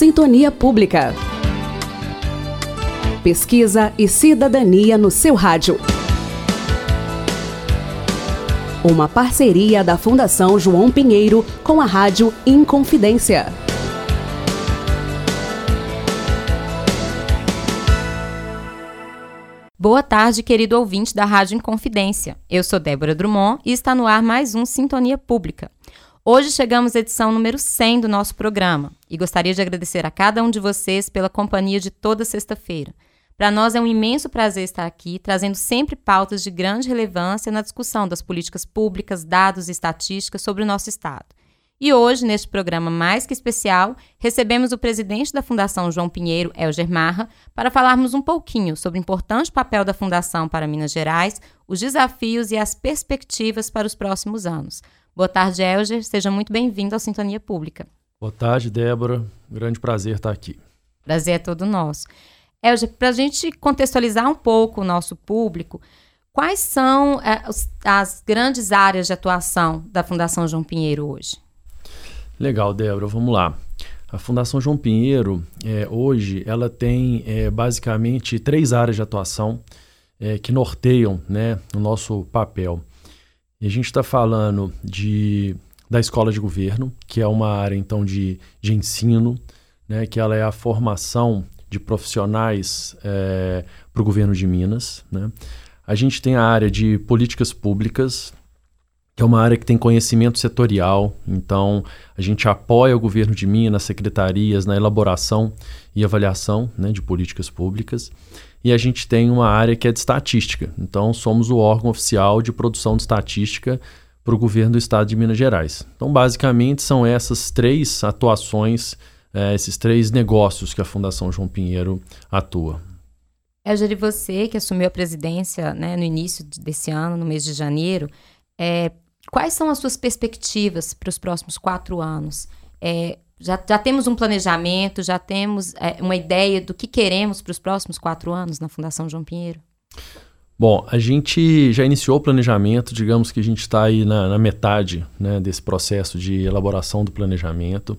Sintonia Pública. Pesquisa e cidadania no seu rádio. Uma parceria da Fundação João Pinheiro com a Rádio Inconfidência. Boa tarde, querido ouvinte da Rádio Inconfidência. Eu sou Débora Drummond e está no ar mais um Sintonia Pública. Hoje chegamos à edição número 100 do nosso programa e gostaria de agradecer a cada um de vocês pela companhia de toda sexta-feira. Para nós é um imenso prazer estar aqui, trazendo sempre pautas de grande relevância na discussão das políticas públicas, dados e estatísticas sobre o nosso Estado. E hoje, neste programa mais que especial, recebemos o presidente da Fundação João Pinheiro, Elger Marra, para falarmos um pouquinho sobre o importante papel da Fundação para Minas Gerais, os desafios e as perspectivas para os próximos anos. Boa tarde, Elger. Seja muito bem-vindo à Sintonia Pública. Boa tarde, Débora. Grande prazer estar aqui. Prazer é todo nosso. Elger, para a gente contextualizar um pouco o nosso público, quais são é, as grandes áreas de atuação da Fundação João Pinheiro hoje? Legal, Débora, vamos lá. A Fundação João Pinheiro, é, hoje, ela tem é, basicamente três áreas de atuação é, que norteiam né, o nosso papel. E a gente está falando de, da escola de governo, que é uma área, então, de, de ensino, né, que ela é a formação de profissionais é, para o governo de Minas. Né? A gente tem a área de políticas públicas, que é uma área que tem conhecimento setorial, então a gente apoia o governo de Minas, secretarias, na elaboração e avaliação né, de políticas públicas. E a gente tem uma área que é de estatística, então somos o órgão oficial de produção de estatística para o governo do estado de Minas Gerais. Então, basicamente, são essas três atuações, é, esses três negócios que a Fundação João Pinheiro atua. Elger, você que assumiu a presidência né, no início desse ano, no mês de janeiro, é, Quais são as suas perspectivas para os próximos quatro anos? É, já, já temos um planejamento, já temos é, uma ideia do que queremos para os próximos quatro anos na Fundação João Pinheiro? Bom, a gente já iniciou o planejamento, digamos que a gente está aí na, na metade né, desse processo de elaboração do planejamento.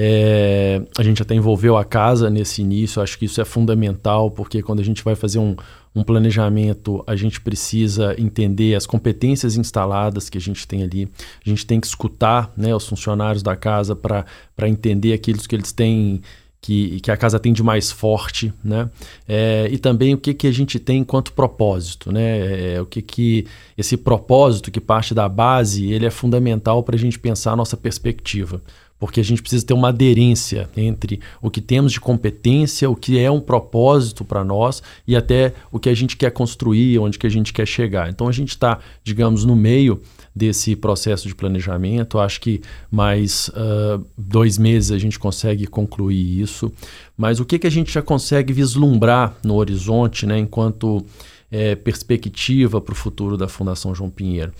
É, a gente até envolveu a casa nesse início, acho que isso é fundamental, porque quando a gente vai fazer um, um planejamento, a gente precisa entender as competências instaladas que a gente tem ali, a gente tem que escutar né, os funcionários da casa para entender aquilo que eles têm que, que a casa tem de mais forte, né? É, e também o que, que a gente tem enquanto propósito, né? É, o que, que esse propósito que parte da base, ele é fundamental para a gente pensar a nossa perspectiva porque a gente precisa ter uma aderência entre o que temos de competência, o que é um propósito para nós e até o que a gente quer construir, onde que a gente quer chegar. Então a gente está, digamos, no meio desse processo de planejamento. Acho que mais uh, dois meses a gente consegue concluir isso. Mas o que, que a gente já consegue vislumbrar no horizonte, né, enquanto é, perspectiva para o futuro da Fundação João Pinheiro?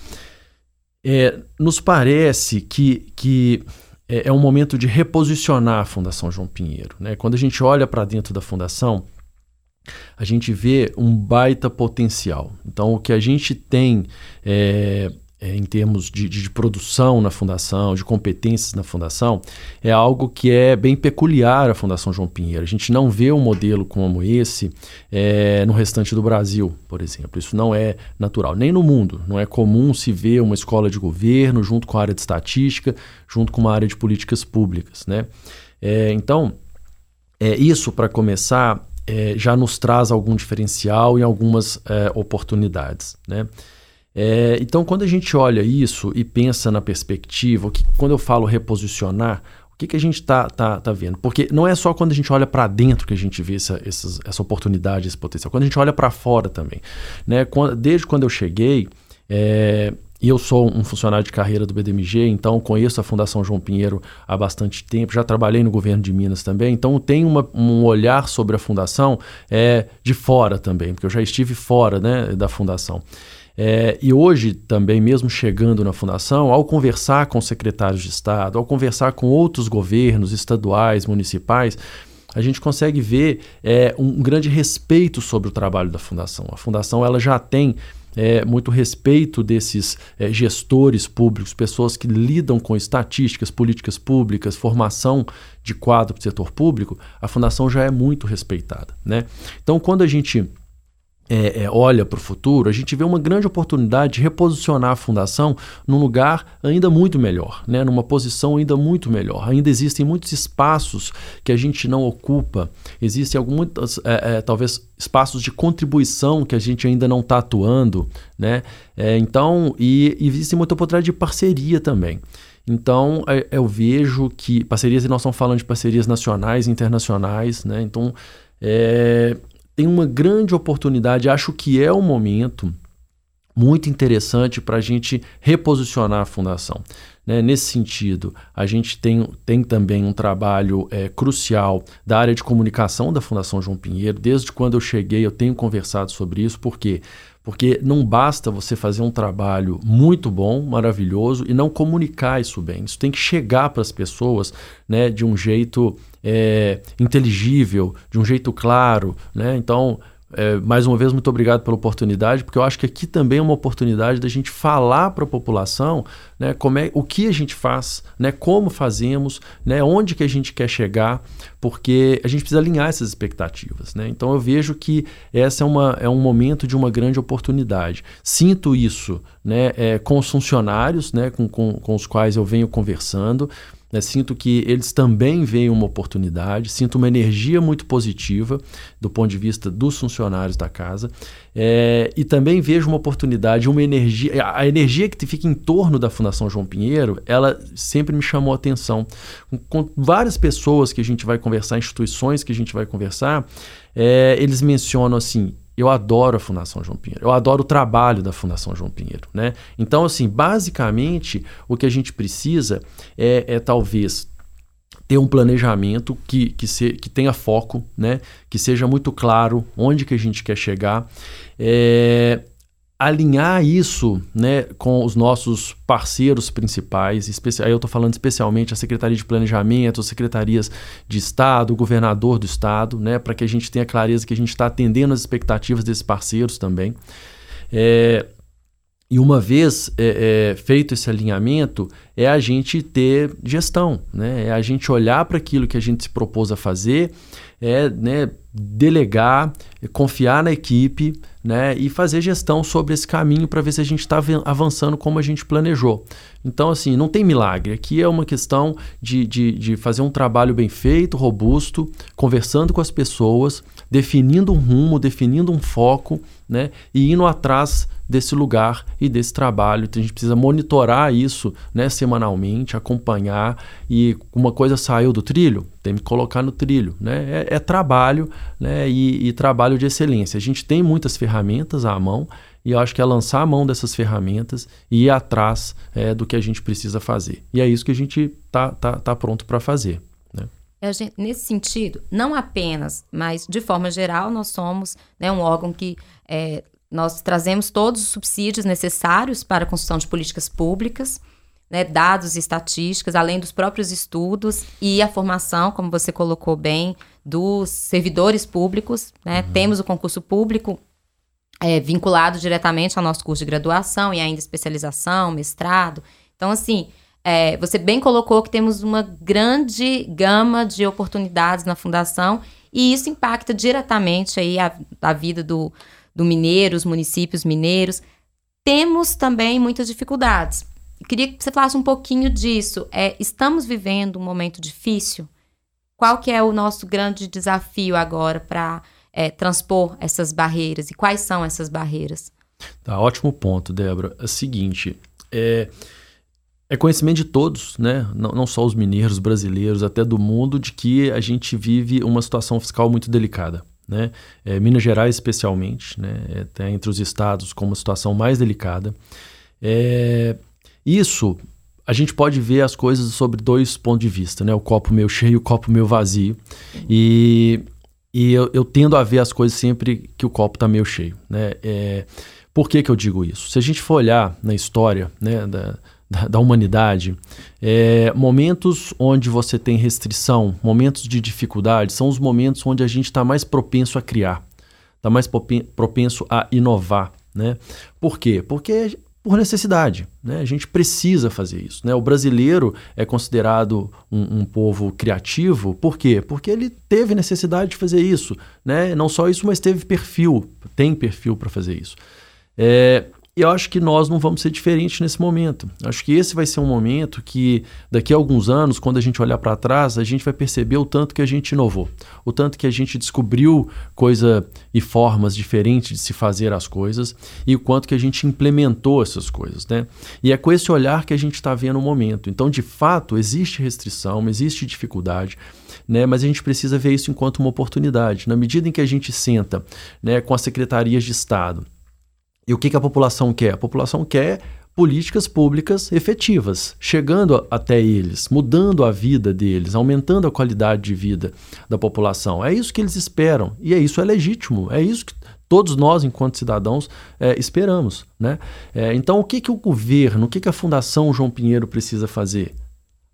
É, nos parece que, que é, é um momento de reposicionar a Fundação João Pinheiro. Né? Quando a gente olha para dentro da Fundação, a gente vê um baita potencial. Então, o que a gente tem é, é, em termos de, de, produção na fundação, de competências na fundação, é algo que é bem peculiar à Fundação João Pinheiro. A gente não vê um modelo como esse é, no restante do Brasil, por exemplo. Isso não é natural, nem no mundo. Não é comum se ver uma escola de governo junto com a área de estatística, junto com uma área de políticas públicas. Né? É, então, é, isso, para começar, é, já nos traz algum diferencial e algumas é, oportunidades. Né? É, então, quando a gente olha isso e pensa na perspectiva, que, quando eu falo reposicionar, o que, que a gente está tá, tá vendo? Porque não é só quando a gente olha para dentro que a gente vê essa, essa, oportunidade, esse potencial. Quando a gente olha para fora também. Né? Quando, desde quando eu cheguei, é, e eu sou um funcionário de carreira do BDMG, então conheço a Fundação João Pinheiro há bastante tempo, já trabalhei no governo de Minas também, então tenho uma, um olhar sobre a fundação é, de fora também, porque eu já estive fora né, da fundação. É, e hoje, também, mesmo chegando na fundação, ao conversar com secretários de Estado, ao conversar com outros governos estaduais, municipais, a gente consegue ver é, um grande respeito sobre o trabalho da fundação. A fundação ela já tem é, muito respeito desses é, gestores públicos, pessoas que lidam com estatísticas, políticas públicas, formação de quadro do setor público, a fundação já é muito respeitada. Né? Então, quando a gente é, é, olha para o futuro, a gente vê uma grande oportunidade de reposicionar a fundação num lugar ainda muito melhor, né? numa posição ainda muito melhor. Ainda existem muitos espaços que a gente não ocupa, existem alguns, é, é, talvez, espaços de contribuição que a gente ainda não está atuando. Né? É, então, e, e existe muita oportunidade de parceria também. Então, é, eu vejo que parcerias, e nós estamos falando de parcerias nacionais e internacionais, né? Então, é, tem uma grande oportunidade, acho que é um momento muito interessante para a gente reposicionar a fundação. Né? Nesse sentido, a gente tem, tem também um trabalho é, crucial da área de comunicação da Fundação João Pinheiro. Desde quando eu cheguei, eu tenho conversado sobre isso, porque porque não basta você fazer um trabalho muito bom, maravilhoso e não comunicar isso bem. Isso tem que chegar para as pessoas né, de um jeito é, inteligível, de um jeito claro. Né? Então, é, mais uma vez, muito obrigado pela oportunidade, porque eu acho que aqui também é uma oportunidade da gente falar para a população né, como é, o que a gente faz, né, como fazemos, né, onde que a gente quer chegar, porque a gente precisa alinhar essas expectativas. Né? Então eu vejo que essa é, é um momento de uma grande oportunidade. Sinto isso né, é, com os funcionários né, com, com, com os quais eu venho conversando. Né? Sinto que eles também veem uma oportunidade, sinto uma energia muito positiva do ponto de vista dos funcionários da casa é, e também vejo uma oportunidade, uma energia, a energia que fica em torno da Fundação João Pinheiro, ela sempre me chamou a atenção. Com, com várias pessoas que a gente vai conversar, instituições que a gente vai conversar, é, eles mencionam assim, eu adoro a Fundação João Pinheiro, eu adoro o trabalho da Fundação João Pinheiro. Né? Então, assim, basicamente, o que a gente precisa é, é talvez ter um planejamento que, que, se, que tenha foco, né? que seja muito claro onde que a gente quer chegar. É, alinhar isso né, com os nossos parceiros principais, aí eu estou falando especialmente a Secretaria de Planejamento, as secretarias de Estado, o governador do Estado, né, para que a gente tenha clareza que a gente está atendendo as expectativas desses parceiros também. É, e uma vez é, é, feito esse alinhamento, é a gente ter gestão, né? é a gente olhar para aquilo que a gente se propôs a fazer, é né, delegar, confiar na equipe né, e fazer gestão sobre esse caminho para ver se a gente está avançando como a gente planejou. Então, assim, não tem milagre. Aqui é uma questão de, de, de fazer um trabalho bem feito, robusto, conversando com as pessoas, definindo um rumo, definindo um foco né, e indo atrás desse lugar e desse trabalho. Então, a gente precisa monitorar isso né, semanalmente, acompanhar e uma coisa saiu do trilho, tem que colocar no trilho. Né? É, é trabalho né, e, e trabalho de excelência. A gente tem muitas ferramentas à mão e eu acho que é lançar a mão dessas ferramentas e ir atrás é, do que a gente precisa fazer. E é isso que a gente está tá, tá pronto para fazer. Né? Gente, nesse sentido, não apenas, mas de forma geral, nós somos né, um órgão que é, nós trazemos todos os subsídios necessários para a construção de políticas públicas, né, dados e estatísticas, além dos próprios estudos e a formação, como você colocou bem, dos servidores públicos. Né? Uhum. Temos o concurso público é, vinculado diretamente ao nosso curso de graduação e ainda especialização, mestrado. Então, assim, é, você bem colocou que temos uma grande gama de oportunidades na fundação e isso impacta diretamente aí a, a vida do, do mineiro, os municípios mineiros. Temos também muitas dificuldades. Queria que você falasse um pouquinho disso. É, estamos vivendo um momento difícil? Qual que é o nosso grande desafio agora para é, transpor essas barreiras? E quais são essas barreiras? Tá, ótimo ponto, Débora. É o seguinte, é, é conhecimento de todos, né? Não, não, só os mineiros, brasileiros, até do mundo, de que a gente vive uma situação fiscal muito delicada né? É, Minas Gerais especialmente, né? É, entre os estados com uma situação mais delicada. É, isso a gente pode ver as coisas sobre dois pontos de vista, né? O copo meio cheio e o copo meio vazio. E, e eu, eu, tendo a ver as coisas sempre que o copo está meio cheio, né? É, por que, que eu digo isso? Se a gente for olhar na história né, da, da, da humanidade, é, momentos onde você tem restrição, momentos de dificuldade, são os momentos onde a gente está mais propenso a criar, está mais propenso a inovar. Né? Por quê? Porque por necessidade. Né? A gente precisa fazer isso. Né? O brasileiro é considerado um, um, povo criativo, por quê? Porque ele teve necessidade de fazer isso. Né? Não só isso, mas teve perfil, tem perfil para fazer isso. É, e eu acho que nós não vamos ser diferentes nesse momento. Acho que esse vai ser um momento que, daqui a alguns anos, quando a gente olhar para trás, a gente vai perceber o tanto que a gente inovou, o tanto que a gente descobriu coisa e formas diferentes de se fazer as coisas e o quanto que a gente implementou essas coisas, né? E é com esse olhar que a gente está vendo o momento. Então, de fato, existe restrição, existe dificuldade. Né, mas a gente precisa ver isso enquanto uma oportunidade. Na medida em que a gente senta né, com as secretarias de Estado, e o que, que a população quer? A população quer políticas públicas efetivas, chegando até eles, mudando a vida deles, aumentando a qualidade de vida da população. É isso que eles esperam e é isso é legítimo, é isso que todos nós, enquanto cidadãos, é, esperamos. Né? É, então, o que, que o governo, o que, que a Fundação João Pinheiro precisa fazer?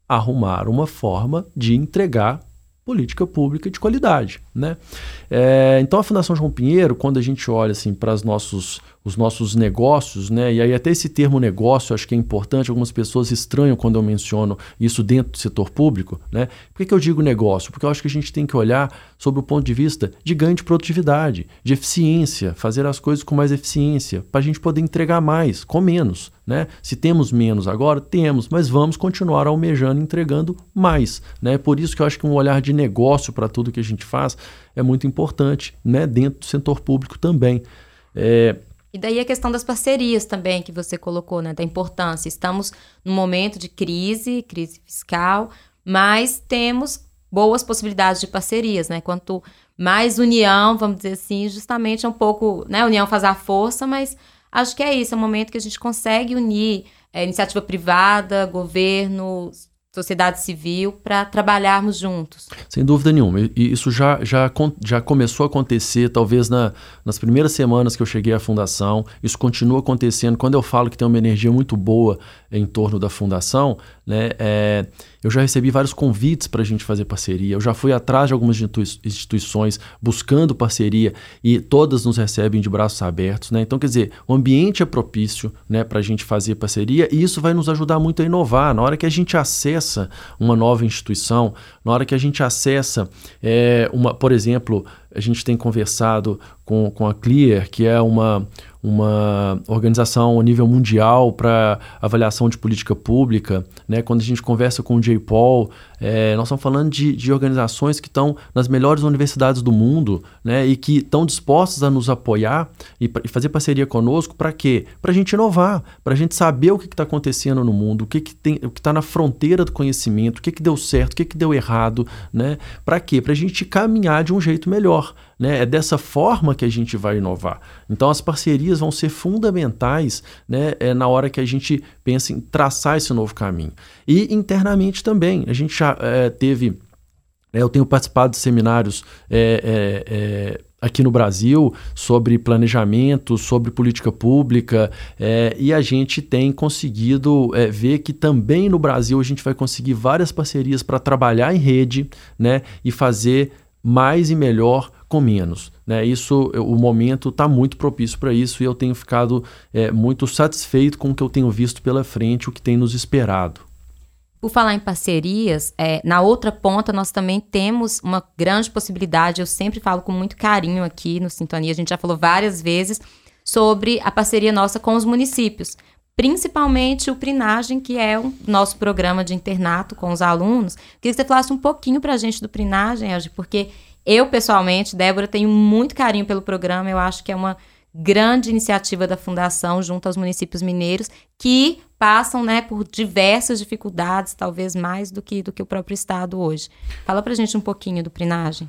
Arrumar uma forma de entregar política pública de qualidade. Né? É, então, a Fundação João Pinheiro, quando a gente olha assim, para os nossos os nossos negócios, né? E aí até esse termo negócio acho que é importante. Algumas pessoas estranham quando eu menciono isso dentro do setor público, né? Por que, que eu digo negócio? Porque eu acho que a gente tem que olhar sobre o ponto de vista de ganho de produtividade, de eficiência, fazer as coisas com mais eficiência, para a gente poder entregar mais, com menos, né? Se temos menos agora, temos, mas vamos continuar almejando entregando mais, né? Por isso que eu acho que um olhar de negócio para tudo que a gente faz é muito importante, né? Dentro do setor público também. É, e daí a questão das parcerias também que você colocou, né, da importância. Estamos num momento de crise, crise fiscal, mas temos boas possibilidades de parcerias, né? Quanto mais união, vamos dizer assim, justamente é um pouco, né, a união faz a força, mas acho que é isso, é um momento que a gente consegue unir é, iniciativa privada, governo, sociedade civil para trabalharmos juntos. Sem dúvida nenhuma. E isso já, já, já começou a acontecer, talvez na, nas primeiras semanas que eu cheguei à fundação. Isso continua acontecendo. Quando eu falo que tem uma energia muito boa em torno da fundação, né, é, eu já recebi vários convites para a gente fazer parceria. Eu já fui atrás de algumas instituições buscando parceria e todas nos recebem de braços abertos. Né? Então, quer dizer, o ambiente é propício né, para a gente fazer parceria e isso vai nos ajudar muito a inovar. Na hora que a gente acessa uma nova instituição, na hora que a gente acessa, é, uma, por exemplo, a gente tem conversado com, com a Clear, que é uma uma organização a nível mundial para avaliação de política pública. Né? Quando a gente conversa com o J. Paul, é, nós estamos falando de, de organizações que estão nas melhores universidades do mundo né? e que estão dispostas a nos apoiar e, e fazer parceria conosco para quê? Para a gente inovar, para a gente saber o que está acontecendo no mundo, o que está na fronteira do conhecimento, o que, que deu certo, o que, que deu errado. Né? Para quê? Para a gente caminhar de um jeito melhor. Né? É dessa forma que a gente vai inovar. Então, as parcerias vão ser fundamentais né, é, na hora que a gente pensa em traçar esse novo caminho. E internamente também. A gente já é, teve. É, eu tenho participado de seminários é, é, aqui no Brasil sobre planejamento, sobre política pública, é, e a gente tem conseguido é, ver que também no Brasil a gente vai conseguir várias parcerias para trabalhar em rede né, e fazer mais e melhor com menos. Né? Isso, o momento está muito propício para isso e eu tenho ficado é, muito satisfeito com o que eu tenho visto pela frente, o que tem nos esperado. Por falar em parcerias, é, na outra ponta nós também temos uma grande possibilidade, eu sempre falo com muito carinho aqui no Sintonia, a gente já falou várias vezes sobre a parceria nossa com os municípios, principalmente o Prinagem, que é o nosso programa de internato com os alunos. Queria que você falasse um pouquinho para a gente do Prinagem, porque eu, pessoalmente, Débora, tenho muito carinho pelo programa. Eu acho que é uma grande iniciativa da Fundação junto aos municípios mineiros que passam né, por diversas dificuldades, talvez mais do que, do que o próprio Estado hoje. Fala pra gente um pouquinho do Prinagem.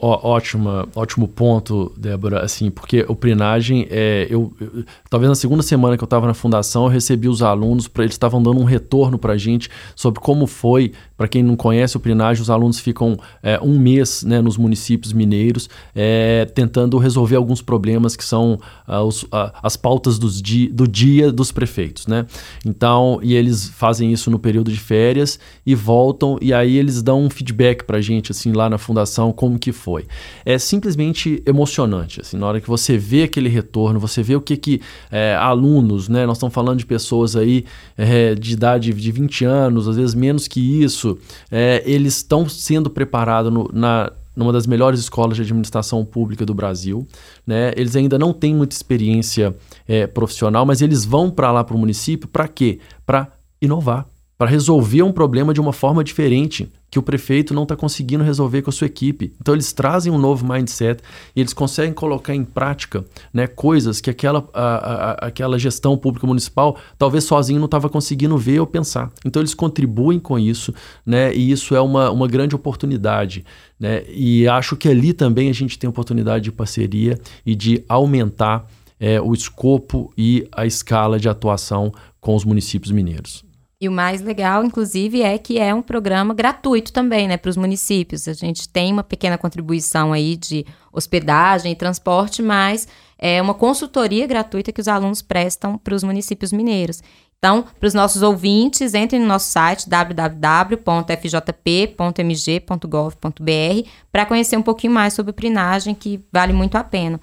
Ó, ótima, ótimo ponto, Débora, assim, porque o Prinagem, é, eu, eu, talvez na segunda semana que eu estava na fundação, eu recebi os alunos, para eles estavam dando um retorno para a gente sobre como foi, para quem não conhece o Prinagem, os alunos ficam é, um mês né, nos municípios mineiros, é, tentando resolver alguns problemas que são ah, os, ah, as pautas dos di, do dia dos prefeitos, né? Então, e eles fazem isso no período de férias e voltam, e aí eles dão um feedback para a gente, assim, lá na fundação, como que foi foi. É simplesmente emocionante, assim, na hora que você vê aquele retorno, você vê o que que é, alunos, né, nós estamos falando de pessoas aí é, de idade de 20 anos, às vezes menos que isso, é, eles estão sendo preparados na, numa das melhores escolas de administração pública do Brasil. Né? Eles ainda não têm muita experiência é, profissional, mas eles vão para lá para o município para quê? Para inovar, para resolver um problema de uma forma diferente que o prefeito não está conseguindo resolver com a sua equipe. Então eles trazem um novo mindset e eles conseguem colocar em prática né, coisas que aquela, a, a, aquela gestão pública municipal talvez sozinho não estava conseguindo ver ou pensar. Então eles contribuem com isso né, e isso é uma, uma grande oportunidade. Né, e acho que ali também a gente tem oportunidade de parceria e de aumentar é, o escopo e a escala de atuação com os municípios mineiros. E o mais legal, inclusive, é que é um programa gratuito também, né, para os municípios. A gente tem uma pequena contribuição aí de hospedagem e transporte, mas é uma consultoria gratuita que os alunos prestam para os municípios mineiros. Então, para os nossos ouvintes, entrem no nosso site www.fjp.mg.gov.br para conhecer um pouquinho mais sobre prinagem, que vale muito a pena.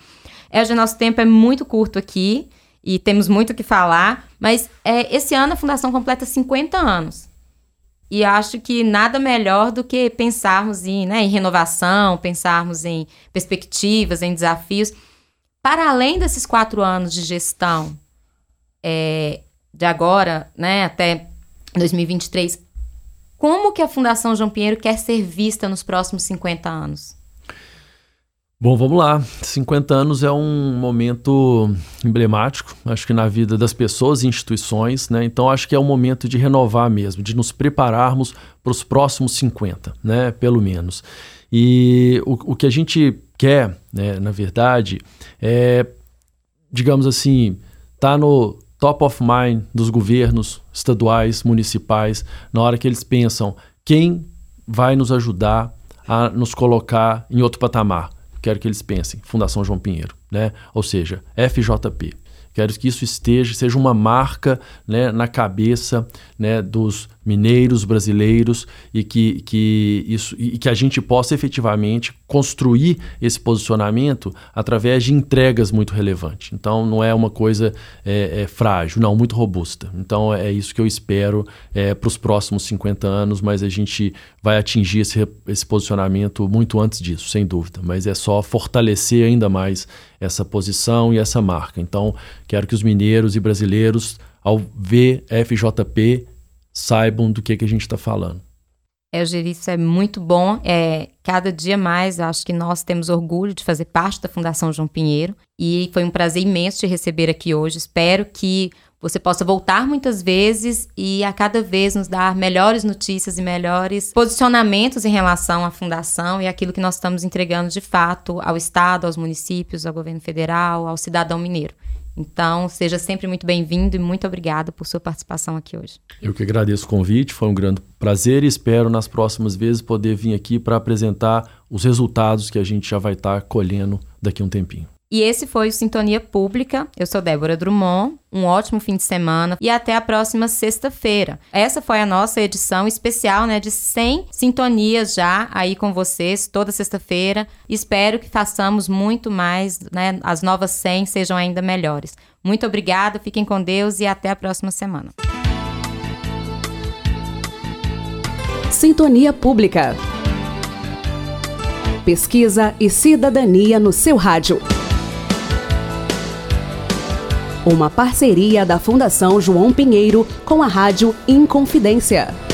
É, o nosso tempo é muito curto aqui e temos muito o que falar, mas é, esse ano a Fundação completa 50 anos. E acho que nada melhor do que pensarmos em, né, em renovação, pensarmos em perspectivas, em desafios. Para além desses quatro anos de gestão, é, de agora né, até 2023, como que a Fundação João Pinheiro quer ser vista nos próximos 50 anos? Bom, vamos lá. 50 anos é um momento emblemático, acho que na vida das pessoas e instituições, né? Então acho que é um momento de renovar mesmo, de nos prepararmos para os próximos 50, né? Pelo menos. E o, o que a gente quer, né, na verdade, é, digamos assim, tá no top of mind dos governos estaduais, municipais, na hora que eles pensam quem vai nos ajudar a nos colocar em outro patamar quero que eles pensem, Fundação João Pinheiro, né? Ou seja, FJP. Quero que isso esteja, seja uma marca né, na cabeça né, dos mineiros brasileiros e que, que, isso, e que a gente possa efetivamente construir esse posicionamento através de entregas muito relevantes. Então, não é uma coisa é, é frágil, não, muito robusta. Então, é isso que eu espero é, para os próximos 50 anos, mas a gente vai atingir esse, esse posicionamento muito antes disso, sem dúvida. Mas é só fortalecer ainda mais essa posição e essa marca. Então, quero que os mineiros e brasileiros, ao ver FJP, saibam do que, que a gente está falando. É, Eugênio, isso é muito bom. É, cada dia mais, acho que nós temos orgulho de fazer parte da Fundação João Pinheiro. E foi um prazer imenso te receber aqui hoje. Espero que você possa voltar muitas vezes e a cada vez nos dar melhores notícias e melhores posicionamentos em relação à fundação e aquilo que nós estamos entregando de fato ao Estado, aos municípios, ao governo federal, ao cidadão mineiro. Então, seja sempre muito bem-vindo e muito obrigado por sua participação aqui hoje. Eu que agradeço o convite, foi um grande prazer e espero nas próximas vezes poder vir aqui para apresentar os resultados que a gente já vai estar tá colhendo daqui a um tempinho. E esse foi o Sintonia Pública. Eu sou Débora Drummond. Um ótimo fim de semana e até a próxima sexta-feira. Essa foi a nossa edição especial, né, de 100 sintonias já aí com vocês toda sexta-feira. Espero que façamos muito mais, né, as novas 100 sejam ainda melhores. Muito obrigada, fiquem com Deus e até a próxima semana. Sintonia Pública. Pesquisa e cidadania no seu rádio. Uma parceria da Fundação João Pinheiro com a Rádio Inconfidência.